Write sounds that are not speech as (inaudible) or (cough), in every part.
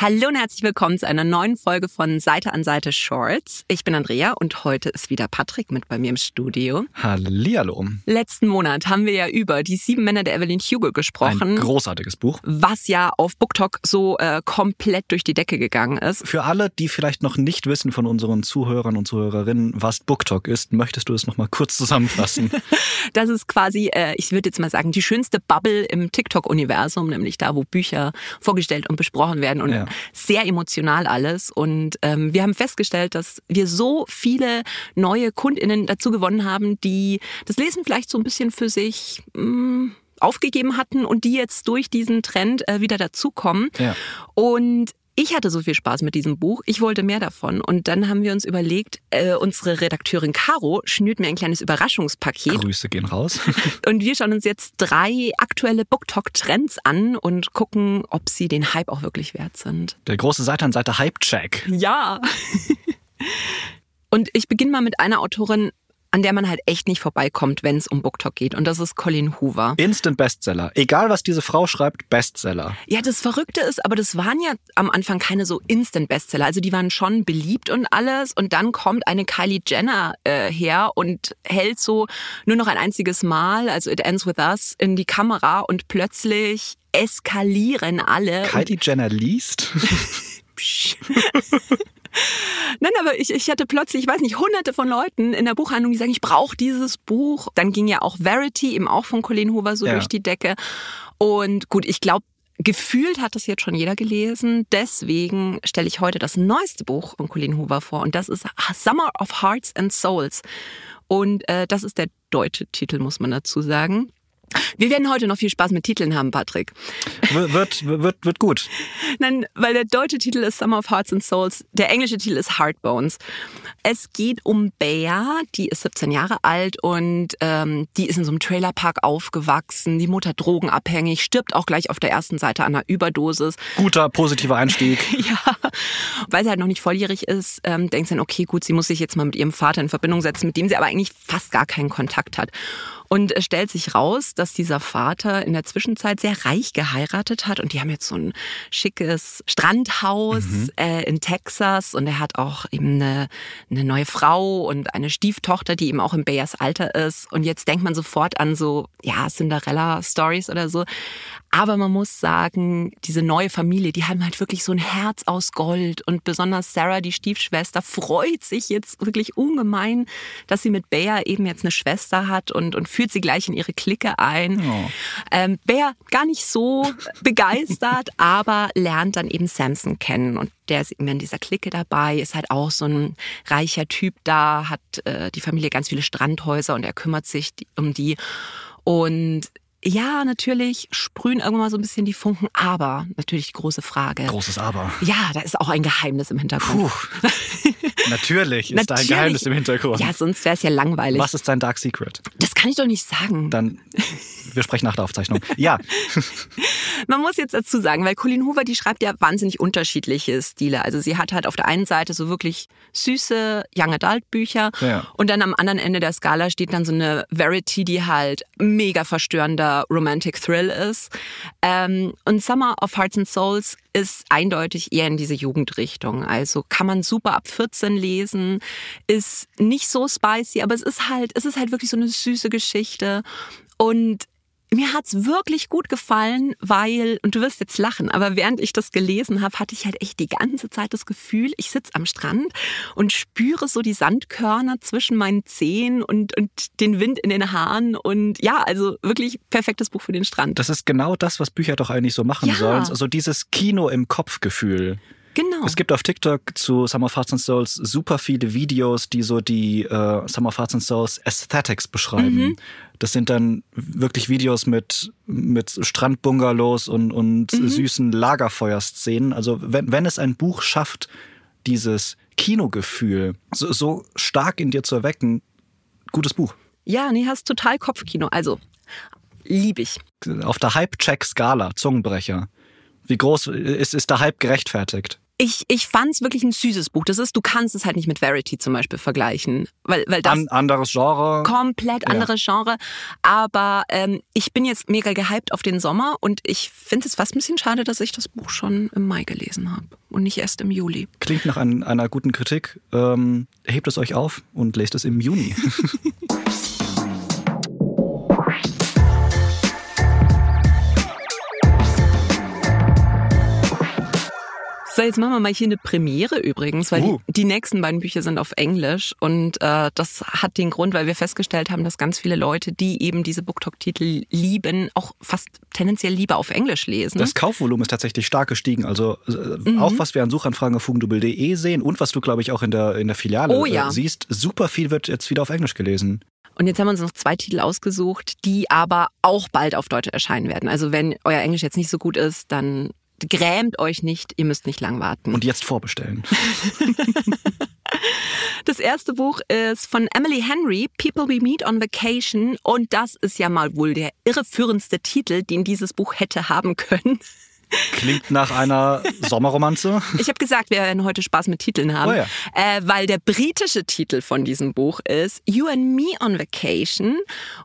Hallo und herzlich willkommen zu einer neuen Folge von Seite an Seite Shorts. Ich bin Andrea und heute ist wieder Patrick mit bei mir im Studio. Hallihallo. Letzten Monat haben wir ja über die sieben Männer der Evelyn Hugo gesprochen. Ein großartiges Buch. Was ja auf BookTok so äh, komplett durch die Decke gegangen ist. Für alle, die vielleicht noch nicht wissen von unseren Zuhörern und Zuhörerinnen, was BookTok ist, möchtest du es nochmal kurz zusammenfassen? (laughs) das ist quasi, äh, ich würde jetzt mal sagen, die schönste Bubble im TikTok-Universum, nämlich da, wo Bücher vorgestellt und besprochen werden. Und ja sehr emotional alles. Und ähm, wir haben festgestellt, dass wir so viele neue KundInnen dazu gewonnen haben, die das Lesen vielleicht so ein bisschen für sich mh, mm, aufgegeben hatten und die jetzt durch diesen Trend äh, wieder dazukommen. Ja. Und ich hatte so viel Spaß mit diesem Buch, ich wollte mehr davon. Und dann haben wir uns überlegt, äh, unsere Redakteurin Caro schnürt mir ein kleines Überraschungspaket. Grüße gehen raus. (laughs) und wir schauen uns jetzt drei aktuelle BookTok-Trends an und gucken, ob sie den Hype auch wirklich wert sind. Der große Seite an Seite Hype-Check. Ja. (laughs) und ich beginne mal mit einer Autorin, an der man halt echt nicht vorbeikommt, wenn es um BookTok geht. Und das ist Colleen Hoover. Instant Bestseller. Egal, was diese Frau schreibt, Bestseller. Ja, das Verrückte ist, aber das waren ja am Anfang keine so Instant Bestseller. Also die waren schon beliebt und alles. Und dann kommt eine Kylie Jenner äh, her und hält so nur noch ein einziges Mal, also It Ends With Us, in die Kamera und plötzlich eskalieren alle. Kylie Jenner liest? (laughs) (laughs) Nein, aber ich, ich hatte plötzlich, ich weiß nicht, hunderte von Leuten in der Buchhandlung, die sagen, ich brauche dieses Buch. Dann ging ja auch Verity, eben auch von Colleen Hoover, so ja. durch die Decke. Und gut, ich glaube, gefühlt hat das jetzt schon jeder gelesen. Deswegen stelle ich heute das neueste Buch von Colleen Hoover vor. Und das ist Summer of Hearts and Souls. Und äh, das ist der deutsche Titel, muss man dazu sagen. Wir werden heute noch viel Spaß mit Titeln haben, Patrick. Wird, wird, wird gut. Nein, weil der deutsche Titel ist Summer of Hearts and Souls, der englische Titel ist Heartbones. Es geht um Bea, die ist 17 Jahre alt und ähm, die ist in so einem Trailerpark aufgewachsen. Die Mutter drogenabhängig, stirbt auch gleich auf der ersten Seite an einer Überdosis. Guter, positiver Einstieg. (laughs) ja, weil sie halt noch nicht volljährig ist, ähm, denkt sie dann, okay, gut, sie muss sich jetzt mal mit ihrem Vater in Verbindung setzen, mit dem sie aber eigentlich fast gar keinen Kontakt hat. Und es stellt sich raus, dass dieser Vater in der Zwischenzeit sehr reich geheiratet hat und die haben jetzt so ein schickes Strandhaus mhm. äh, in Texas und er hat auch eben eine, eine neue Frau und eine Stieftochter, die eben auch im Bayers Alter ist. Und jetzt denkt man sofort an so, ja, Cinderella-Stories oder so. Aber man muss sagen, diese neue Familie, die haben halt wirklich so ein Herz aus Gold. Und besonders Sarah, die Stiefschwester, freut sich jetzt wirklich ungemein, dass sie mit Bea eben jetzt eine Schwester hat und, und führt sie gleich in ihre Clique ein. Oh. Ähm, Bea gar nicht so (laughs) begeistert, aber lernt dann eben Samson kennen. Und der ist eben in dieser Clique dabei, ist halt auch so ein reicher Typ da, hat äh, die Familie ganz viele Strandhäuser und er kümmert sich um die. Und ja, natürlich sprühen irgendwann mal so ein bisschen die Funken, aber natürlich die große Frage. Großes Aber. Ja, da ist auch ein Geheimnis im Hintergrund. Puh. (laughs) natürlich ist natürlich. da ein Geheimnis im Hintergrund. Ja, sonst wäre es ja langweilig. Was ist sein Dark Secret? Kann ich doch nicht sagen. Dann, wir sprechen nach der Aufzeichnung. Ja. (laughs) Man muss jetzt dazu sagen, weil Colleen Hoover, die schreibt ja wahnsinnig unterschiedliche Stile. Also sie hat halt auf der einen Seite so wirklich süße Young Adult Bücher ja. und dann am anderen Ende der Skala steht dann so eine Verity, die halt mega verstörender Romantic Thrill ist. Ähm, und Summer of Hearts and Souls ist eindeutig eher in diese Jugendrichtung. Also kann man super ab 14 lesen, ist nicht so spicy, aber es ist halt, es ist halt wirklich so eine süße Geschichte. Und mir hat's wirklich gut gefallen, weil, und du wirst jetzt lachen, aber während ich das gelesen habe, hatte ich halt echt die ganze Zeit das Gefühl, ich sitze am Strand und spüre so die Sandkörner zwischen meinen Zehen und, und den Wind in den Haaren. Und ja, also wirklich perfektes Buch für den Strand. Das ist genau das, was Bücher doch eigentlich so machen ja. sollen. Also dieses Kino im Kopf-Gefühl. Genau. Es gibt auf TikTok zu Summer of Hearts and Souls super viele Videos, die so die äh, Summer of Hearts and Souls Aesthetics beschreiben. Mhm. Das sind dann wirklich Videos mit, mit Strandbungalows und, und mhm. süßen Lagerfeuerszenen. Also wenn, wenn es ein Buch schafft, dieses Kinogefühl so, so stark in dir zu erwecken, gutes Buch. Ja, nee, hast total Kopfkino. Also, lieb ich. Auf der Hype-Check-Skala, Zungenbrecher. Wie groß ist, ist der Hype gerechtfertigt? Ich, ich fand es wirklich ein süßes Buch. Das ist, du kannst es halt nicht mit Verity zum Beispiel vergleichen. Weil, weil das An, anderes Genre. komplett Ja. anderes Genre. Aber ähm, ich bin jetzt mega gehypt auf den Sommer und ich finde es fast ein bisschen schade, dass ich das Buch schon im Mai gelesen habe und nicht erst im Juli. Klingt nach ein, einer guten Kritik. Ähm, hebt es euch auf und lest es im Juni. (laughs) So, jetzt machen wir mal hier eine Premiere übrigens, weil Uh. die, die nächsten beiden Bücher sind auf Englisch und äh, das hat den Grund, weil wir festgestellt haben, dass ganz viele Leute, die eben diese BookTok-Titel lieben, auch fast tendenziell lieber auf Englisch lesen. Das Kaufvolumen ist tatsächlich stark gestiegen. Also äh, Mhm. auch was wir an Suchanfragen auf fugendubel.de sehen und was du, glaube ich, auch in der, in der Filiale Oh ja. äh, siehst, super viel wird jetzt wieder auf Englisch gelesen. Und jetzt haben wir uns noch zwei Titel ausgesucht, die aber auch bald auf Deutsch erscheinen werden. Also wenn euer Englisch jetzt nicht so gut ist, dann grämt euch nicht, ihr müsst nicht lang warten. Und jetzt vorbestellen. (laughs) Das erste Buch ist von Emily Henry, People We Meet on Vacation. Und das ist ja mal wohl der irreführendste Titel, den dieses Buch hätte haben können. Klingt nach einer Sommerromanze. Ich habe gesagt, wir werden heute Spaß mit Titeln haben, Oh ja. äh, weil der britische Titel von diesem Buch ist You and Me on Vacation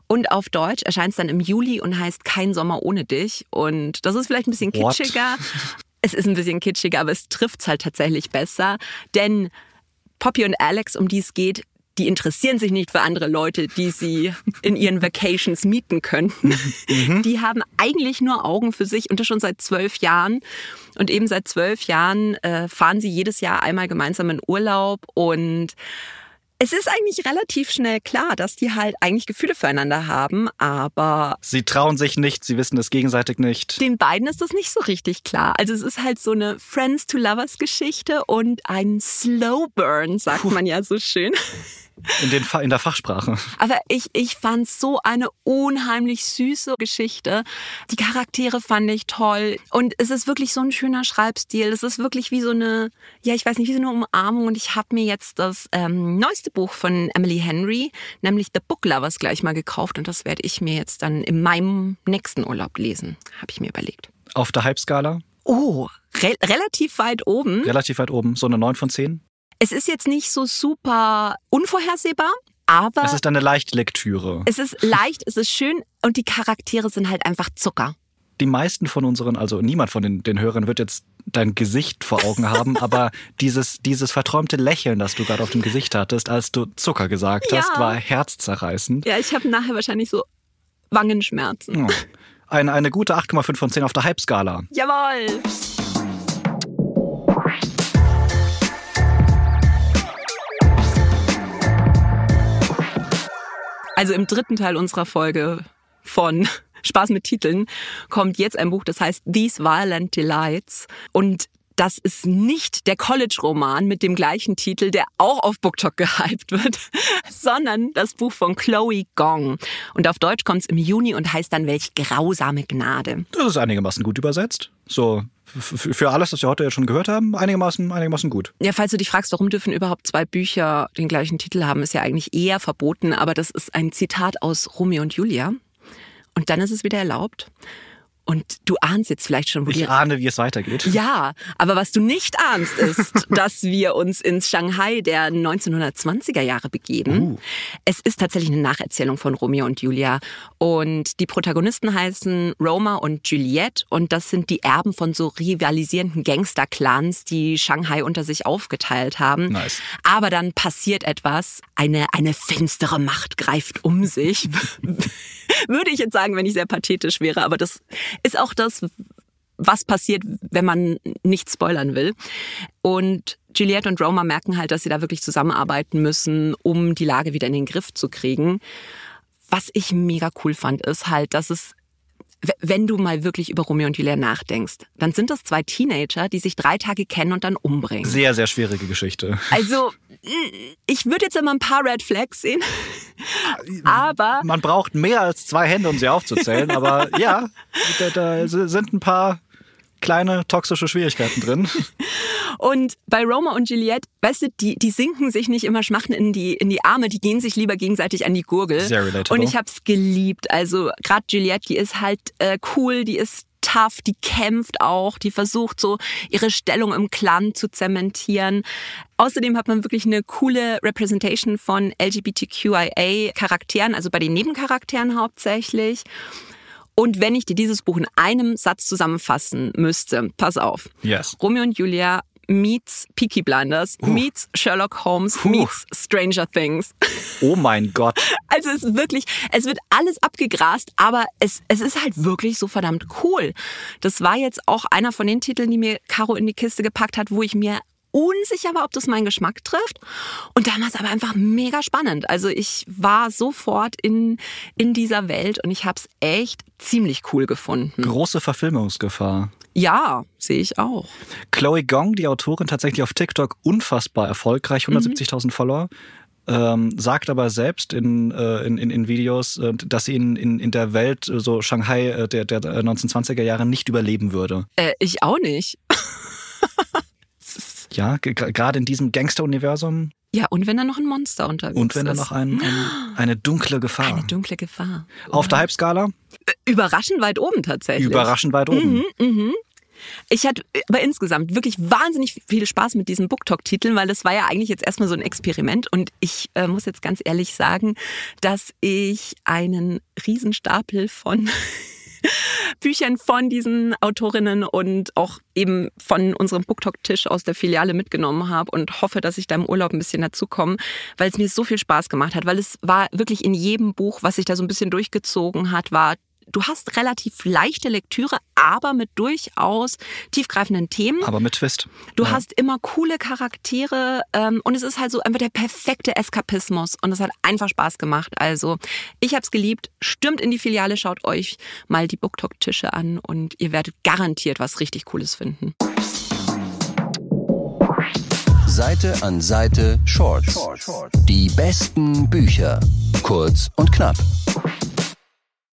und auf Deutsch erscheint es dann im Juli und heißt Kein Sommer ohne dich. Und das ist vielleicht ein bisschen What? kitschiger. Es ist ein bisschen kitschiger, aber es trifft halt tatsächlich besser, denn Poppy und Alex, um die es geht, die interessieren sich nicht für andere Leute, die sie in ihren Vacations mieten könnten. Die haben eigentlich nur Augen für sich und das schon seit zwölf Jahren. Und eben seit zwölf Jahren äh, fahren sie jedes Jahr einmal gemeinsam in Urlaub und es ist eigentlich relativ schnell klar, dass die halt eigentlich Gefühle füreinander haben, aber Sie trauen sich nicht, sie wissen es gegenseitig nicht. den beiden ist das nicht so richtig klar. Also es ist halt so eine Friends to Lovers Geschichte und ein Slow Burn, sagt man ja so schön. In, den, in der Fachsprache. Aber ich, ich fand so eine unheimlich süße Geschichte. Die Charaktere fand ich toll. Und es ist wirklich so ein schöner Schreibstil. Es ist wirklich wie so eine, ja, ich weiß nicht, wie so eine Umarmung. Und ich habe mir jetzt das ähm, neueste Buch von Emily Henry, nämlich The Book Lovers, gleich mal gekauft. Und das werde ich mir jetzt dann in meinem nächsten Urlaub lesen, habe ich mir überlegt. Auf der Hype-Skala, Oh, re relativ weit oben. relativ weit oben, so eine 9 von 10. Es ist jetzt nicht so super unvorhersehbar, aber Es ist eine Leichtlektüre. es ist leicht, es ist schön und die Charaktere sind halt einfach Zucker. Die meisten von unseren, also niemand von den, den Hörern wird jetzt dein Gesicht vor Augen haben, (laughs) aber dieses, dieses verträumte Lächeln, das du gerade auf dem Gesicht hattest, als du Zucker gesagt Ja. hast, war herzzerreißend. Ja, ich habe nachher wahrscheinlich so Wangenschmerzen. Oh. Eine, eine gute 8,5 von 10 auf der Hype-Skala. Jawohl! Also im dritten Teil unserer Folge von (laughs) Spaß mit Titeln kommt jetzt ein Buch, das heißt These Violent Delights. Und das ist nicht der College-Roman mit dem gleichen Titel, der auch auf BookTok (laughs) gehypt wird, sondern das Buch von Chloe Gong. Und auf Deutsch kommt es im Juni und heißt dann Welch grausame Gnade. Das ist einigermaßen gut übersetzt. So, für alles, was wir heute jetzt schon gehört haben, einigermaßen, einigermaßen gut. Ja, falls du dich fragst, warum dürfen überhaupt zwei Bücher den gleichen Titel haben, ist ja eigentlich eher verboten, aber das ist ein Zitat aus Romeo und Julia. Und dann ist es wieder erlaubt. Und du ahnst jetzt vielleicht schon, wo die Ich ahne, wie es weitergeht. ja, aber was du nicht ahnst, ist, (laughs) dass wir uns ins Shanghai der 1920er Jahre begeben. Uh. Es ist tatsächlich eine Nacherzählung von Romeo und Julia. Und die Protagonisten heißen Roma und Juliette. Und das sind die Erben von so rivalisierenden Gangster-Clans, die Shanghai unter sich aufgeteilt haben. Nice. Aber dann passiert etwas. Eine, eine finstere Macht greift um sich. (laughs) (laughs) Würde ich jetzt sagen, wenn ich sehr pathetisch wäre. Aber das ist auch das, was passiert, wenn man nicht spoilern will. Und Juliette und Roma merken halt, dass sie da wirklich zusammenarbeiten müssen, um die Lage wieder in den Griff zu kriegen. Was ich mega cool fand, ist halt, dass es wenn du mal wirklich über Romeo und Julia nachdenkst, dann sind das zwei Teenager, die sich drei Tage kennen und dann umbringen. Sehr, sehr schwierige Geschichte. Also, ich würde jetzt immer ein paar Red Flags sehen. (laughs) Aber Man braucht mehr als zwei Hände, um sie aufzuzählen, aber (laughs) ja, da, da sind ein paar kleine toxische Schwierigkeiten drin. Und bei Roma und Juliette, weißt du, die, die sinken sich nicht immer schmachten in die, in die Arme, die gehen sich lieber gegenseitig an die Gurgel. Sehr relatable. Und ich hab's geliebt. Also gerade Juliette, die ist halt äh, cool, die ist tough, die kämpft auch, die versucht so ihre Stellung im Clan zu zementieren. Außerdem hat man wirklich eine coole Representation von LGBTQIA-Charakteren, also bei den Nebencharakteren hauptsächlich. Und wenn ich dir dieses Buch in einem Satz zusammenfassen müsste, pass auf. Yes. Romeo und Julia meets Peaky Blinders, uh. meets Sherlock Holmes, uh. meets Stranger Things. Oh mein Gott. (laughs) Also es ist wirklich, es wird alles abgegrast, aber es, es ist halt wirklich so verdammt cool. Das war jetzt auch einer von den Titeln, die mir Caro in die Kiste gepackt hat, wo ich mir unsicher war, ob das meinen Geschmack trifft. Und damals aber einfach mega spannend. Also ich war sofort in, in dieser Welt und ich habe es echt ziemlich cool gefunden. Große Verfilmungsgefahr. Ja, sehe ich auch. Chloe Gong, die Autorin, tatsächlich auf TikTok unfassbar erfolgreich, 170.000 mhm. Follower. Ähm, sagt aber selbst in, äh, in, in, Videos, äh, dass sie in, in, in der Welt, äh, so Shanghai äh, der, der 1920er Jahre, nicht überleben würde. Äh, ich auch nicht. (laughs) ja, gerade in diesem Gangster-Universum. Ja, und wenn da noch ein Monster unterwegs ist. Und wenn da noch ein, ein, (gasps) eine dunkle Gefahr. Eine dunkle Gefahr. Auf der Hype-Skala? Überraschend weit oben tatsächlich. Überraschend weit oben. Mhm, mhm. Ich hatte aber insgesamt wirklich wahnsinnig viel Spaß mit diesen BookTok-Titeln, weil das war ja eigentlich jetzt erstmal so ein Experiment. Und ich äh, muss jetzt ganz ehrlich sagen, dass ich einen Riesenstapel von (laughs) Büchern von diesen Autorinnen und auch eben von unserem BookTok-Tisch aus der Filiale mitgenommen habe und hoffe, dass ich da im Urlaub ein bisschen dazukomme, weil es mir so viel Spaß gemacht hat, weil es war wirklich in jedem Buch, was sich da so ein bisschen durchgezogen hat, war du hast relativ leichte Lektüre, aber mit durchaus tiefgreifenden Themen. Aber mit Twist. Du ja. hast immer coole Charaktere ähm, und es ist halt so einfach der perfekte Eskapismus und es hat einfach Spaß gemacht. Also ich habe es geliebt. Stimmt in die Filiale, schaut euch mal die BookTok-Tische an und ihr werdet garantiert was richtig Cooles finden. Seite an Seite Shorts. Die besten Bücher. Kurz und knapp.